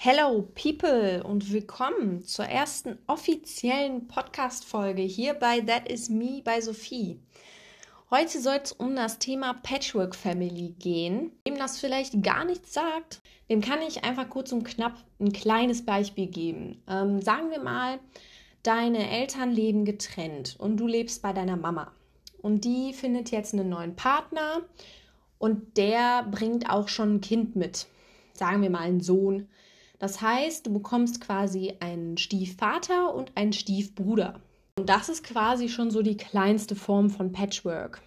Hello People und willkommen zur ersten offiziellen Podcast-Folge hier bei That Is Me bei Sophie. Heute soll es um das Thema Patchwork Family gehen. Wem das vielleicht gar nichts sagt, dem kann ich einfach kurz und knapp ein kleines Beispiel geben. Ähm, sagen wir mal, deine Eltern leben getrennt und du lebst bei deiner Mama. Und die findet jetzt einen neuen Partner und der bringt auch schon ein Kind mit. Sagen wir mal einen Sohn das heißt, du bekommst quasi einen Stiefvater und einen Stiefbruder. Und das ist quasi schon so die kleinste Form von Patchwork.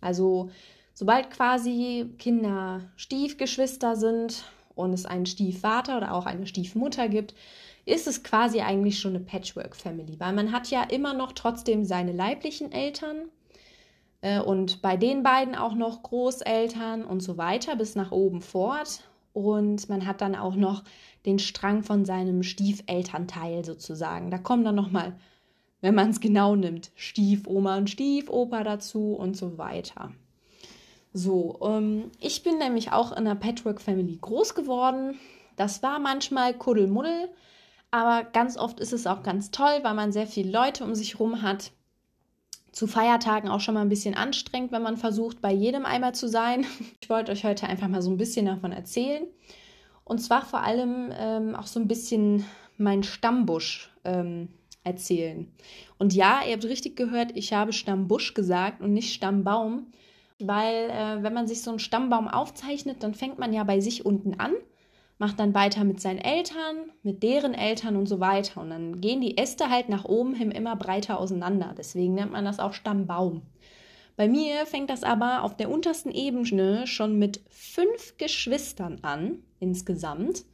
Also sobald quasi Kinder Stiefgeschwister sind und es einen Stiefvater oder auch eine Stiefmutter gibt, ist es quasi eigentlich schon eine Patchwork-Family, weil man hat ja immer noch trotzdem seine leiblichen Eltern äh, und bei den beiden auch noch Großeltern und so weiter bis nach oben fort. Und man hat dann auch noch den Strang von seinem Stiefelternteil sozusagen. Da kommen dann nochmal, wenn man es genau nimmt, Stiefoma und Stiefoper dazu und so weiter. So, ähm, ich bin nämlich auch in einer Patchwork-Family groß geworden. Das war manchmal Kuddelmuddel, aber ganz oft ist es auch ganz toll, weil man sehr viele Leute um sich herum hat. Zu Feiertagen auch schon mal ein bisschen anstrengend, wenn man versucht, bei jedem einmal zu sein. Ich wollte euch heute einfach mal so ein bisschen davon erzählen. Und zwar vor allem ähm, auch so ein bisschen mein Stammbusch ähm, erzählen. Und ja, ihr habt richtig gehört, ich habe Stammbusch gesagt und nicht Stammbaum, weil äh, wenn man sich so einen Stammbaum aufzeichnet, dann fängt man ja bei sich unten an, macht dann weiter mit seinen Eltern, mit deren Eltern und so weiter. Und dann gehen die Äste halt nach oben hin immer breiter auseinander. Deswegen nennt man das auch Stammbaum. Bei mir fängt das aber auf der untersten Ebene schon mit fünf Geschwistern an, insgesamt.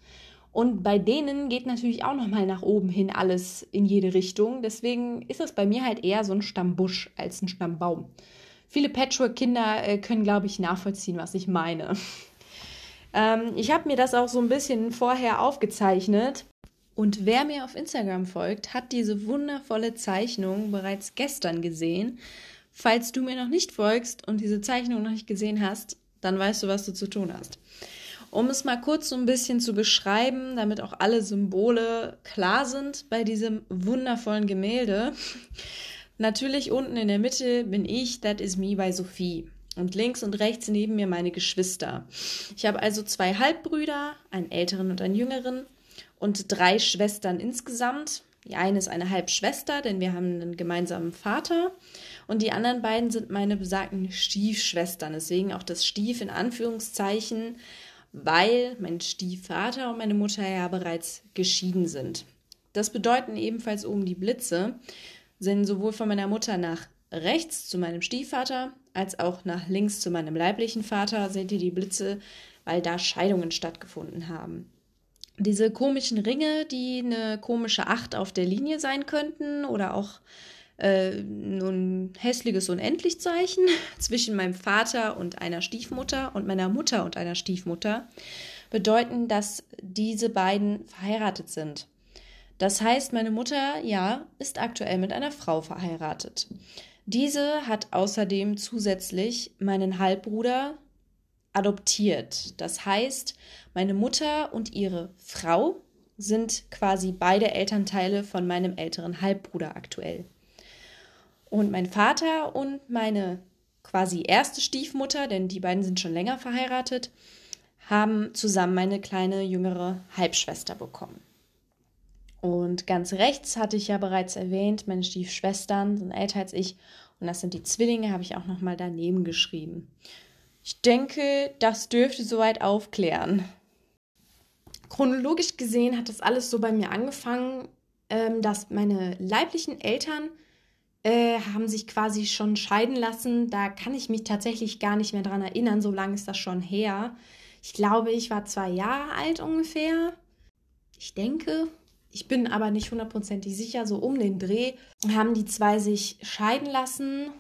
Und bei denen geht natürlich auch nochmal nach oben hin alles in jede Richtung. Deswegen ist es bei mir halt eher so ein Stammbusch als ein Stammbaum. Viele Patchwork-Kinder äh, können, glaube ich, nachvollziehen, was ich meine. ähm, ich habe mir das auch so ein bisschen vorher aufgezeichnet. Und wer mir auf Instagram folgt, hat diese wundervolle Zeichnung bereits gestern gesehen. Falls du mir noch nicht folgst und diese Zeichnung noch nicht gesehen hast, dann weißt du, was du zu tun hast. Um es mal kurz so ein bisschen zu beschreiben, damit auch alle Symbole klar sind bei diesem wundervollen Gemälde. Natürlich unten in der Mitte bin ich, that is me bei Sophie. Und links und rechts neben mir meine Geschwister. Ich habe also zwei Halbbrüder, einen älteren und einen jüngeren und drei Schwestern insgesamt. Die eine ist eine Halbschwester, denn wir haben einen gemeinsamen Vater. Und die anderen beiden sind meine besagten Stiefschwestern. Deswegen auch das Stief in Anführungszeichen, weil mein Stiefvater und meine Mutter ja bereits geschieden sind. Das bedeuten ebenfalls oben die Blitze, sind sowohl von meiner Mutter nach rechts zu meinem Stiefvater als auch nach links zu meinem leiblichen Vater seht ihr die Blitze, weil da Scheidungen stattgefunden haben. Diese komischen Ringe, die eine komische Acht auf der Linie sein könnten oder auch äh, ein hässliches Unendlichzeichen zwischen meinem Vater und einer Stiefmutter und meiner Mutter und einer Stiefmutter bedeuten, dass diese beiden verheiratet sind. Das heißt, meine Mutter, ja, ist aktuell mit einer Frau verheiratet. Diese hat außerdem zusätzlich meinen Halbbruder adoptiert. Das heißt, meine Mutter und ihre Frau sind quasi beide Elternteile von meinem älteren Halbbruder aktuell. Und mein Vater und meine quasi erste Stiefmutter, denn die beiden sind schon länger verheiratet, haben zusammen meine kleine jüngere Halbschwester bekommen. Und ganz rechts hatte ich ja bereits erwähnt, meine Stiefschwestern sind älter als ich und das sind die Zwillinge, habe ich auch noch mal daneben geschrieben. Ich denke, das dürfte soweit aufklären. Chronologisch gesehen hat das alles so bei mir angefangen, ähm, dass meine leiblichen Eltern äh, haben sich quasi schon scheiden lassen. Da kann ich mich tatsächlich gar nicht mehr dran erinnern, so lange ist das schon her. Ich glaube, ich war zwei Jahre alt ungefähr. Ich denke, ich bin aber nicht hundertprozentig sicher, so um den Dreh haben die zwei sich scheiden lassen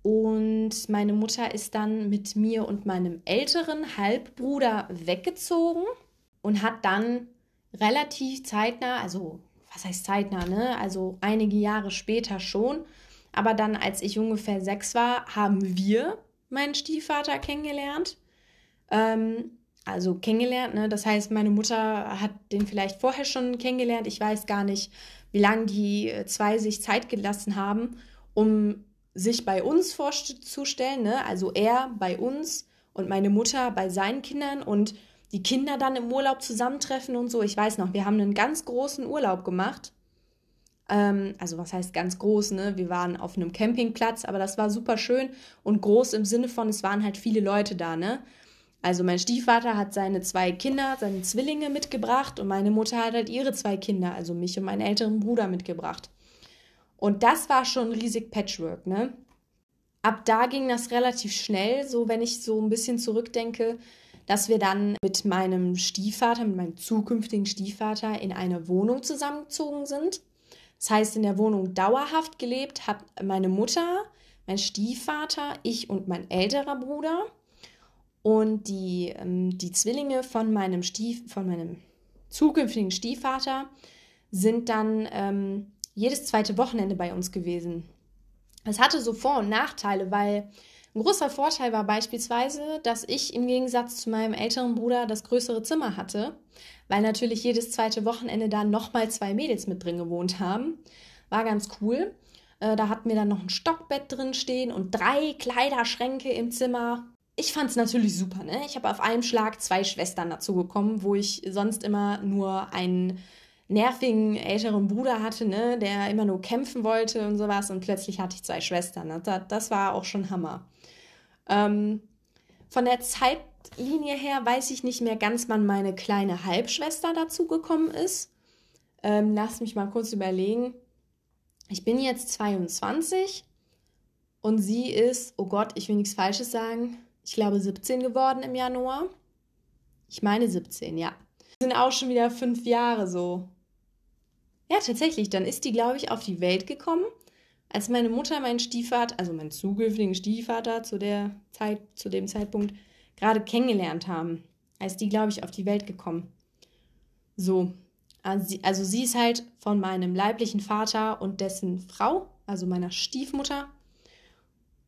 und meine Mutter ist dann mit mir und meinem älteren Halbbruder weggezogen und hat dann relativ zeitnah, also was heißt zeitnah, ne? Also einige Jahre später schon, aber dann, als ich ungefähr sechs war, haben wir meinen Stiefvater kennengelernt. Ähm, also kennengelernt. Ne? Das heißt, meine Mutter hat den vielleicht vorher schon kennengelernt. Ich weiß gar nicht, wie lange die äh, zwei sich Zeit gelassen haben, um sich bei uns vorzustellen. Ne? Also er bei uns und meine Mutter bei seinen Kindern und die Kinder dann im Urlaub zusammentreffen und so. Ich weiß noch, wir haben einen ganz großen Urlaub gemacht. Ähm, also was heißt ganz groß, ne? Wir waren auf einem Campingplatz, aber das war super schön und groß im Sinne von, es waren halt viele Leute da, ne? Also mein Stiefvater hat seine zwei Kinder, seine Zwillinge mitgebracht und meine Mutter hat halt ihre zwei Kinder, also mich und meinen älteren Bruder mitgebracht. Und das war schon riesig Patchwork, ne? Ab da ging das relativ schnell, so wenn ich so ein bisschen zurückdenke, dass wir dann mit meinem Stiefvater, mit meinem zukünftigen Stiefvater in eine Wohnung zusammengezogen sind. Das heißt, in der Wohnung dauerhaft gelebt hat meine Mutter, mein Stiefvater, ich und mein älterer Bruder. Und die, ähm, die Zwillinge von meinem, Stief, von meinem zukünftigen Stiefvater sind dann ähm, jedes zweite Wochenende bei uns gewesen. Es hatte so Vor- und Nachteile, weil ein großer Vorteil war beispielsweise, dass ich im Gegensatz zu meinem älteren Bruder das größere Zimmer hatte, weil natürlich jedes zweite Wochenende da nochmal zwei Mädels mit drin gewohnt haben. War ganz cool. Äh, da hatten wir dann noch ein Stockbett drin stehen und drei Kleiderschränke im Zimmer ich fand es natürlich super. Ne? Ich habe auf einem Schlag zwei Schwestern dazu bekommen, wo ich sonst immer nur einen nervigen älteren Bruder hatte, ne? der immer nur kämpfen wollte und sowas. Und plötzlich hatte ich zwei Schwestern. Das, das war auch schon Hammer. Ähm, von der Zeitlinie her weiß ich nicht mehr ganz, wann meine kleine Halbschwester dazu gekommen ist. Ähm, lass mich mal kurz überlegen. Ich bin jetzt 22 und sie ist, oh Gott, ich will nichts Falsches sagen, ich glaube, 17 geworden im Januar. Ich meine 17, ja. Sind auch schon wieder fünf Jahre so. Ja, tatsächlich, dann ist die, glaube ich, auf die Welt gekommen, als meine Mutter meinen Stiefvater, also meinen zukünftigen Stiefvater zu der Zeit, zu dem Zeitpunkt gerade kennengelernt haben. Als die, glaube ich, auf die Welt gekommen. So. Also sie, also sie ist halt von meinem leiblichen Vater und dessen Frau, also meiner Stiefmutter,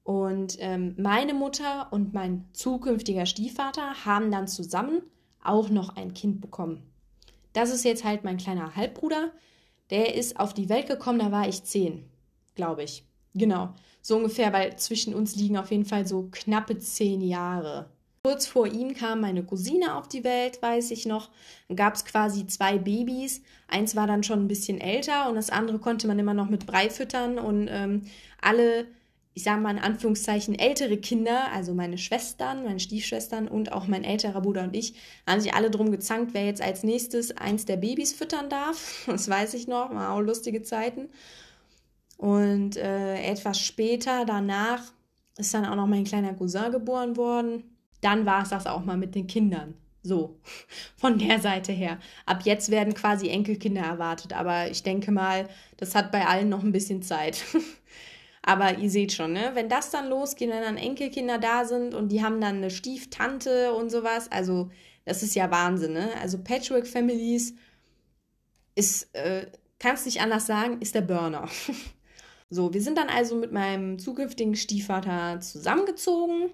und ähm, meine Mutter und mein zukünftiger Stiefvater haben dann zusammen auch noch ein Kind bekommen. Das ist jetzt halt mein kleiner Halbbruder. Der ist auf die Welt gekommen, da war ich zehn, glaube ich. Genau, so ungefähr, weil zwischen uns liegen auf jeden Fall so knappe zehn Jahre. Kurz vor ihm kam meine Cousine auf die Welt, weiß ich noch. Dann gab es quasi zwei Babys. Eins war dann schon ein bisschen älter und das andere konnte man immer noch mit Brei füttern. Und ähm, alle ich sage mal in Anführungszeichen, ältere Kinder, also meine Schwestern, meine Stiefschwestern und auch mein älterer Bruder und ich, haben sich alle drum gezankt, wer jetzt als nächstes eins der Babys füttern darf. Das weiß ich noch, war auch lustige Zeiten. Und äh, etwas später, danach, ist dann auch noch mein kleiner Cousin geboren worden. Dann war es das auch mal mit den Kindern. So, von der Seite her. Ab jetzt werden quasi Enkelkinder erwartet, aber ich denke mal, das hat bei allen noch ein bisschen Zeit. Aber ihr seht schon, ne? wenn das dann losgeht, wenn dann Enkelkinder da sind und die haben dann eine Stieftante und sowas, also das ist ja Wahnsinn. Ne? Also Patchwork Families ist, äh, kannst nicht anders sagen, ist der Burner. so, wir sind dann also mit meinem zukünftigen Stiefvater zusammengezogen.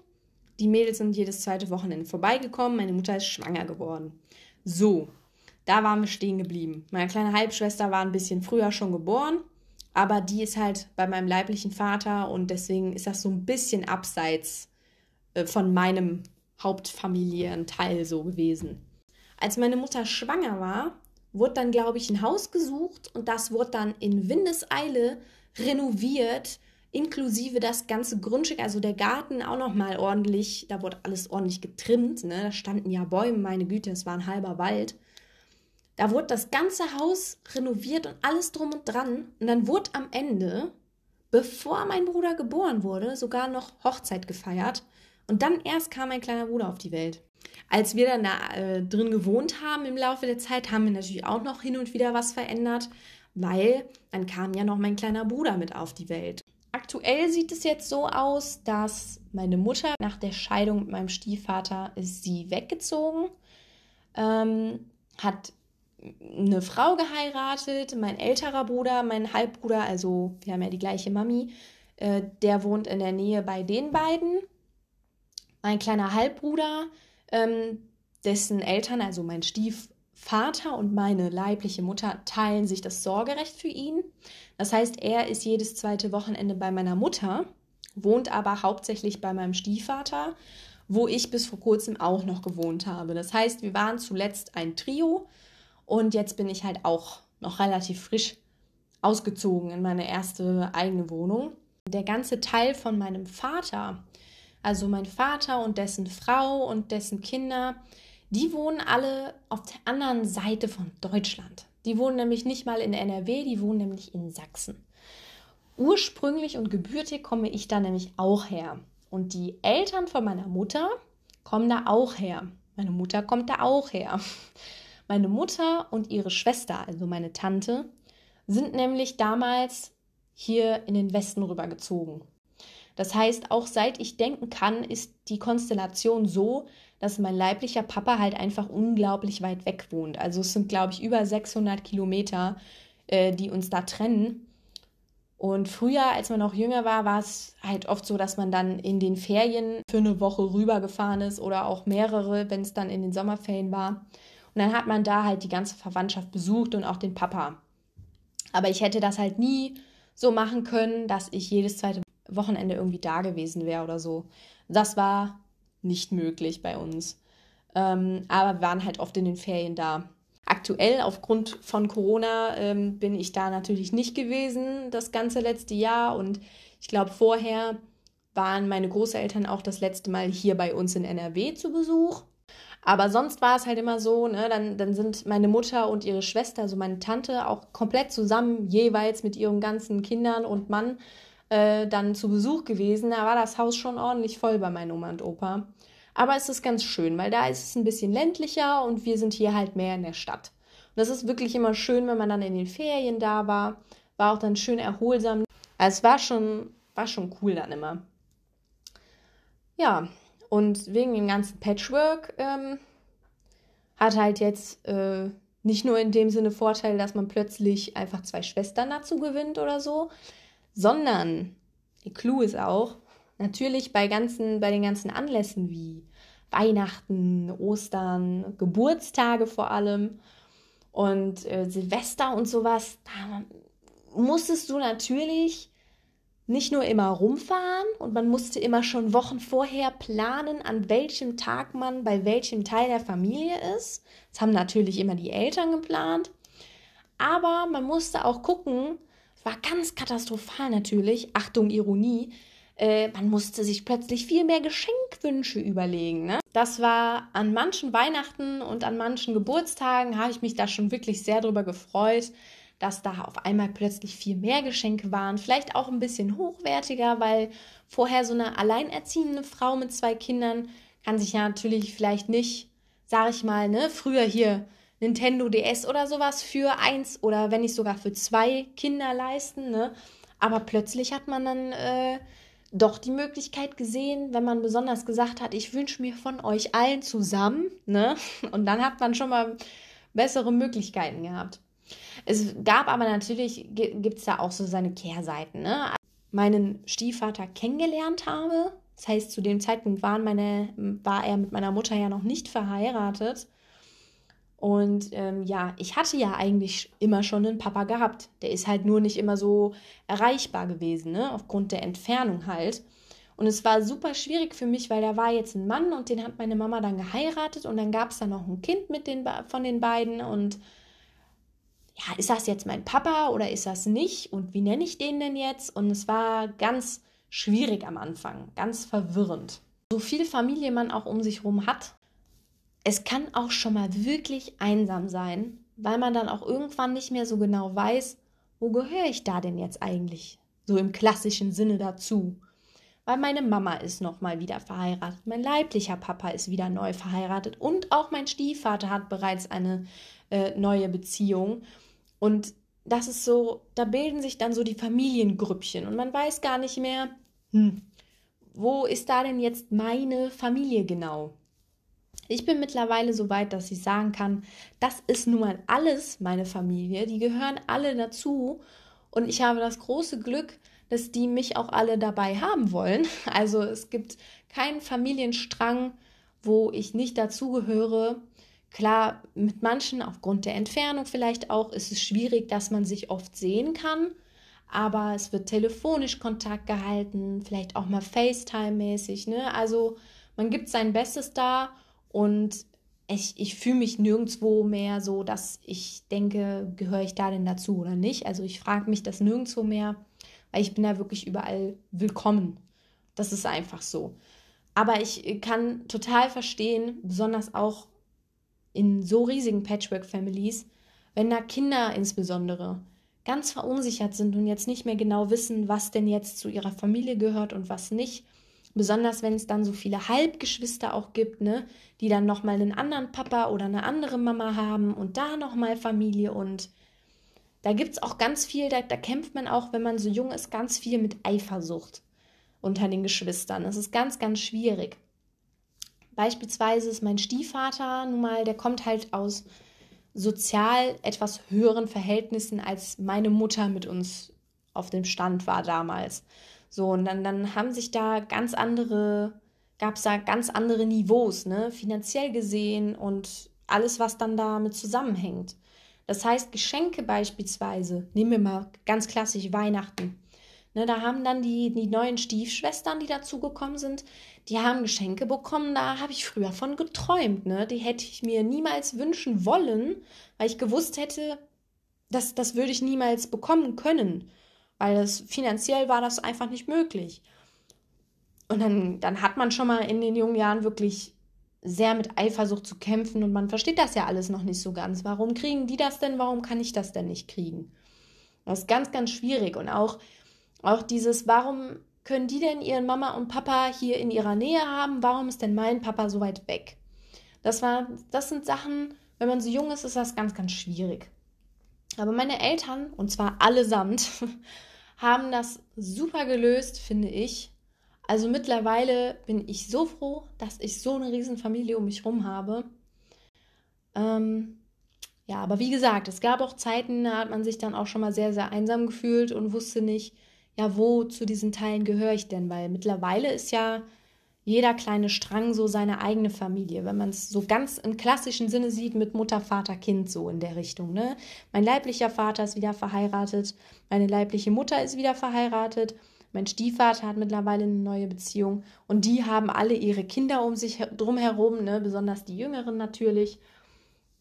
Die Mädels sind jedes zweite Wochenende vorbeigekommen. Meine Mutter ist schwanger geworden. So, da waren wir stehen geblieben. Meine kleine Halbschwester war ein bisschen früher schon geboren. Aber die ist halt bei meinem leiblichen Vater und deswegen ist das so ein bisschen abseits äh, von meinem Hauptfamilienteil so gewesen. Als meine Mutter schwanger war, wurde dann, glaube ich, ein Haus gesucht und das wurde dann in Windeseile renoviert, inklusive das ganze Grundstück, also der Garten auch nochmal ordentlich, da wurde alles ordentlich getrimmt, ne? da standen ja Bäume, meine Güte, es war ein halber Wald. Da wurde das ganze Haus renoviert und alles drum und dran. Und dann wurde am Ende, bevor mein Bruder geboren wurde, sogar noch Hochzeit gefeiert. Und dann erst kam mein kleiner Bruder auf die Welt. Als wir dann da äh, drin gewohnt haben im Laufe der Zeit, haben wir natürlich auch noch hin und wieder was verändert, weil dann kam ja noch mein kleiner Bruder mit auf die Welt. Aktuell sieht es jetzt so aus, dass meine Mutter nach der Scheidung mit meinem Stiefvater ist sie weggezogen, ähm, hat eine Frau geheiratet, mein älterer Bruder, mein Halbbruder, also wir haben ja die gleiche Mami, äh, der wohnt in der Nähe bei den beiden. Mein kleiner Halbbruder, ähm, dessen Eltern, also mein Stiefvater und meine leibliche Mutter, teilen sich das Sorgerecht für ihn. Das heißt, er ist jedes zweite Wochenende bei meiner Mutter, wohnt aber hauptsächlich bei meinem Stiefvater, wo ich bis vor kurzem auch noch gewohnt habe. Das heißt, wir waren zuletzt ein Trio und jetzt bin ich halt auch noch relativ frisch ausgezogen in meine erste eigene Wohnung. Der ganze Teil von meinem Vater, also mein Vater und dessen Frau und dessen Kinder, die wohnen alle auf der anderen Seite von Deutschland. Die wohnen nämlich nicht mal in NRW, die wohnen nämlich in Sachsen. Ursprünglich und gebürtig komme ich da nämlich auch her. Und die Eltern von meiner Mutter kommen da auch her. Meine Mutter kommt da auch her. Meine Mutter und ihre Schwester, also meine Tante, sind nämlich damals hier in den Westen rübergezogen. Das heißt, auch seit ich denken kann, ist die Konstellation so, dass mein leiblicher Papa halt einfach unglaublich weit weg wohnt. Also es sind, glaube ich, über 600 Kilometer, äh, die uns da trennen. Und früher, als man noch jünger war, war es halt oft so, dass man dann in den Ferien für eine Woche rübergefahren ist oder auch mehrere, wenn es dann in den Sommerferien war. Und dann hat man da halt die ganze Verwandtschaft besucht und auch den Papa. Aber ich hätte das halt nie so machen können, dass ich jedes zweite Wochenende irgendwie da gewesen wäre oder so. Das war nicht möglich bei uns. Ähm, aber wir waren halt oft in den Ferien da. Aktuell aufgrund von Corona ähm, bin ich da natürlich nicht gewesen das ganze letzte Jahr und ich glaube vorher waren meine Großeltern auch das letzte Mal hier bei uns in NRW zu Besuch. Aber sonst war es halt immer so, ne, dann, dann sind meine Mutter und ihre Schwester, also meine Tante, auch komplett zusammen, jeweils mit ihren ganzen Kindern und Mann, äh, dann zu Besuch gewesen. Da war das Haus schon ordentlich voll bei meinen Oma und Opa. Aber es ist ganz schön, weil da ist es ein bisschen ländlicher und wir sind hier halt mehr in der Stadt. Und das ist wirklich immer schön, wenn man dann in den Ferien da war. War auch dann schön erholsam. Also es war schon, war schon cool dann immer. Ja, und wegen dem ganzen Patchwork ähm, hat halt jetzt äh, nicht nur in dem Sinne Vorteil, dass man plötzlich einfach zwei Schwestern dazu gewinnt oder so, sondern der Clou ist auch, natürlich bei, ganzen, bei den ganzen Anlässen wie Weihnachten, Ostern, Geburtstage vor allem und äh, Silvester und sowas, da musstest du natürlich nicht nur immer rumfahren und man musste immer schon Wochen vorher planen, an welchem Tag man bei welchem Teil der Familie ist. Das haben natürlich immer die Eltern geplant. Aber man musste auch gucken, war ganz katastrophal natürlich, Achtung, Ironie, äh, man musste sich plötzlich viel mehr Geschenkwünsche überlegen. Ne? Das war an manchen Weihnachten und an manchen Geburtstagen, habe ich mich da schon wirklich sehr drüber gefreut dass da auf einmal plötzlich viel mehr Geschenke waren, vielleicht auch ein bisschen hochwertiger, weil vorher so eine alleinerziehende Frau mit zwei Kindern kann sich ja natürlich vielleicht nicht, sag ich mal, ne, früher hier Nintendo DS oder sowas für eins oder wenn nicht sogar für zwei Kinder leisten, ne? Aber plötzlich hat man dann äh, doch die Möglichkeit gesehen, wenn man besonders gesagt hat, ich wünsche mir von euch allen zusammen, ne? Und dann hat man schon mal bessere Möglichkeiten gehabt. Es gab aber natürlich, gibt es da auch so seine Kehrseiten. Ne? Meinen Stiefvater kennengelernt habe, das heißt, zu dem Zeitpunkt waren meine, war er mit meiner Mutter ja noch nicht verheiratet. Und ähm, ja, ich hatte ja eigentlich immer schon einen Papa gehabt. Der ist halt nur nicht immer so erreichbar gewesen, ne? aufgrund der Entfernung halt. Und es war super schwierig für mich, weil da war jetzt ein Mann und den hat meine Mama dann geheiratet und dann gab es da noch ein Kind mit den, von den beiden und ja, ist das jetzt mein Papa oder ist das nicht? Und wie nenne ich den denn jetzt? Und es war ganz schwierig am Anfang, ganz verwirrend. So viel Familie man auch um sich herum hat, es kann auch schon mal wirklich einsam sein, weil man dann auch irgendwann nicht mehr so genau weiß, wo gehöre ich da denn jetzt eigentlich? So im klassischen Sinne dazu. Weil meine Mama ist nochmal wieder verheiratet, mein leiblicher Papa ist wieder neu verheiratet und auch mein Stiefvater hat bereits eine äh, neue Beziehung. Und das ist so, da bilden sich dann so die Familiengrüppchen und man weiß gar nicht mehr, hm, wo ist da denn jetzt meine Familie genau? Ich bin mittlerweile so weit, dass ich sagen kann, das ist nun mal alles meine Familie, die gehören alle dazu und ich habe das große Glück, dass die mich auch alle dabei haben wollen. Also es gibt keinen Familienstrang, wo ich nicht dazugehöre. Klar, mit manchen aufgrund der Entfernung vielleicht auch ist es schwierig, dass man sich oft sehen kann, aber es wird telefonisch Kontakt gehalten, vielleicht auch mal FaceTime-mäßig. Ne? Also man gibt sein Bestes da und ich, ich fühle mich nirgendwo mehr so, dass ich denke, gehöre ich da denn dazu oder nicht. Also ich frage mich das nirgendwo mehr, weil ich bin da wirklich überall willkommen. Das ist einfach so. Aber ich kann total verstehen, besonders auch in so riesigen Patchwork-Families, wenn da Kinder insbesondere ganz verunsichert sind und jetzt nicht mehr genau wissen, was denn jetzt zu ihrer Familie gehört und was nicht. Besonders wenn es dann so viele Halbgeschwister auch gibt, ne, die dann nochmal einen anderen Papa oder eine andere Mama haben und da nochmal Familie und da gibt es auch ganz viel, da, da kämpft man auch, wenn man so jung ist, ganz viel mit Eifersucht unter den Geschwistern. Das ist ganz, ganz schwierig. Beispielsweise ist mein Stiefvater nun mal, der kommt halt aus sozial etwas höheren Verhältnissen, als meine Mutter mit uns auf dem Stand war damals. So, und dann, dann haben sich da ganz andere, gab es da ganz andere Niveaus, ne, finanziell gesehen und alles, was dann damit zusammenhängt. Das heißt, Geschenke beispielsweise, nehmen wir mal ganz klassisch Weihnachten. Ne, da haben dann die, die neuen Stiefschwestern, die dazugekommen sind, die haben Geschenke bekommen, da habe ich früher von geträumt. Ne? Die hätte ich mir niemals wünschen wollen, weil ich gewusst hätte, dass das würde ich niemals bekommen können, weil das finanziell war das einfach nicht möglich. Und dann, dann hat man schon mal in den jungen Jahren wirklich sehr mit Eifersucht zu kämpfen und man versteht das ja alles noch nicht so ganz. Warum kriegen die das denn? Warum kann ich das denn nicht kriegen? Das ist ganz, ganz schwierig. Und auch, auch dieses, warum können die denn ihren Mama und Papa hier in ihrer Nähe haben? Warum ist denn mein Papa so weit weg? Das, war, das sind Sachen, wenn man so jung ist, ist das ganz, ganz schwierig. Aber meine Eltern, und zwar allesamt, haben das super gelöst, finde ich. Also mittlerweile bin ich so froh, dass ich so eine Riesenfamilie um mich herum habe. Ähm, ja, aber wie gesagt, es gab auch Zeiten, da hat man sich dann auch schon mal sehr, sehr einsam gefühlt und wusste nicht, ja, wo zu diesen Teilen gehöre ich denn? Weil mittlerweile ist ja jeder kleine Strang so seine eigene Familie. Wenn man es so ganz im klassischen Sinne sieht, mit Mutter, Vater, Kind, so in der Richtung. Ne? Mein leiblicher Vater ist wieder verheiratet, meine leibliche Mutter ist wieder verheiratet, mein Stiefvater hat mittlerweile eine neue Beziehung und die haben alle ihre Kinder um sich drum herum, ne? besonders die Jüngeren natürlich.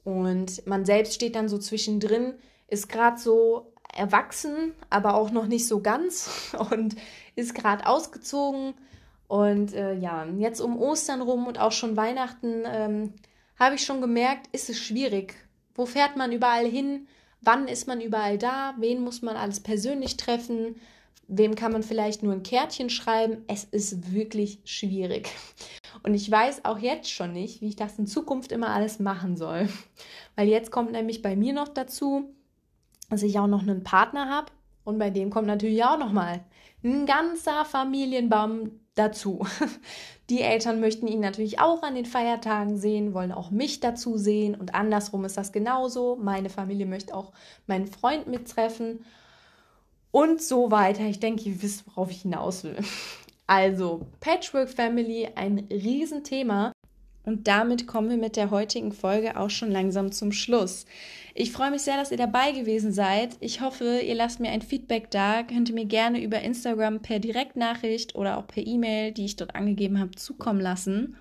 Und man selbst steht dann so zwischendrin, ist gerade so erwachsen, aber auch noch nicht so ganz und ist gerade ausgezogen. Und äh, ja, jetzt um Ostern rum und auch schon Weihnachten ähm, habe ich schon gemerkt, ist es schwierig. Wo fährt man überall hin? Wann ist man überall da? Wen muss man alles persönlich treffen? Wem kann man vielleicht nur ein Kärtchen schreiben? Es ist wirklich schwierig. Und ich weiß auch jetzt schon nicht, wie ich das in Zukunft immer alles machen soll. Weil jetzt kommt nämlich bei mir noch dazu, dass ich auch noch einen Partner habe und bei dem kommt natürlich auch noch mal ein ganzer Familienbaum dazu. Die Eltern möchten ihn natürlich auch an den Feiertagen sehen, wollen auch mich dazu sehen und andersrum ist das genauso. Meine Familie möchte auch meinen Freund mittreffen und so weiter. Ich denke, ihr wisst, worauf ich hinaus will. Also, Patchwork Family, ein Riesenthema. Und damit kommen wir mit der heutigen Folge auch schon langsam zum Schluss. Ich freue mich sehr, dass ihr dabei gewesen seid. Ich hoffe, ihr lasst mir ein Feedback da. Könnt ihr mir gerne über Instagram per Direktnachricht oder auch per E-Mail, die ich dort angegeben habe, zukommen lassen.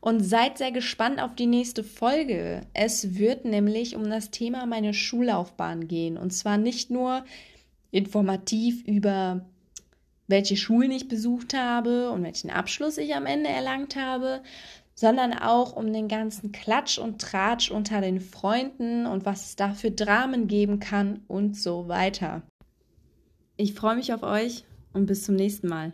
Und seid sehr gespannt auf die nächste Folge. Es wird nämlich um das Thema meine Schullaufbahn gehen. Und zwar nicht nur informativ über welche Schulen ich besucht habe und welchen Abschluss ich am Ende erlangt habe, sondern auch um den ganzen Klatsch und Tratsch unter den Freunden und was es da für Dramen geben kann und so weiter. Ich freue mich auf euch und bis zum nächsten Mal.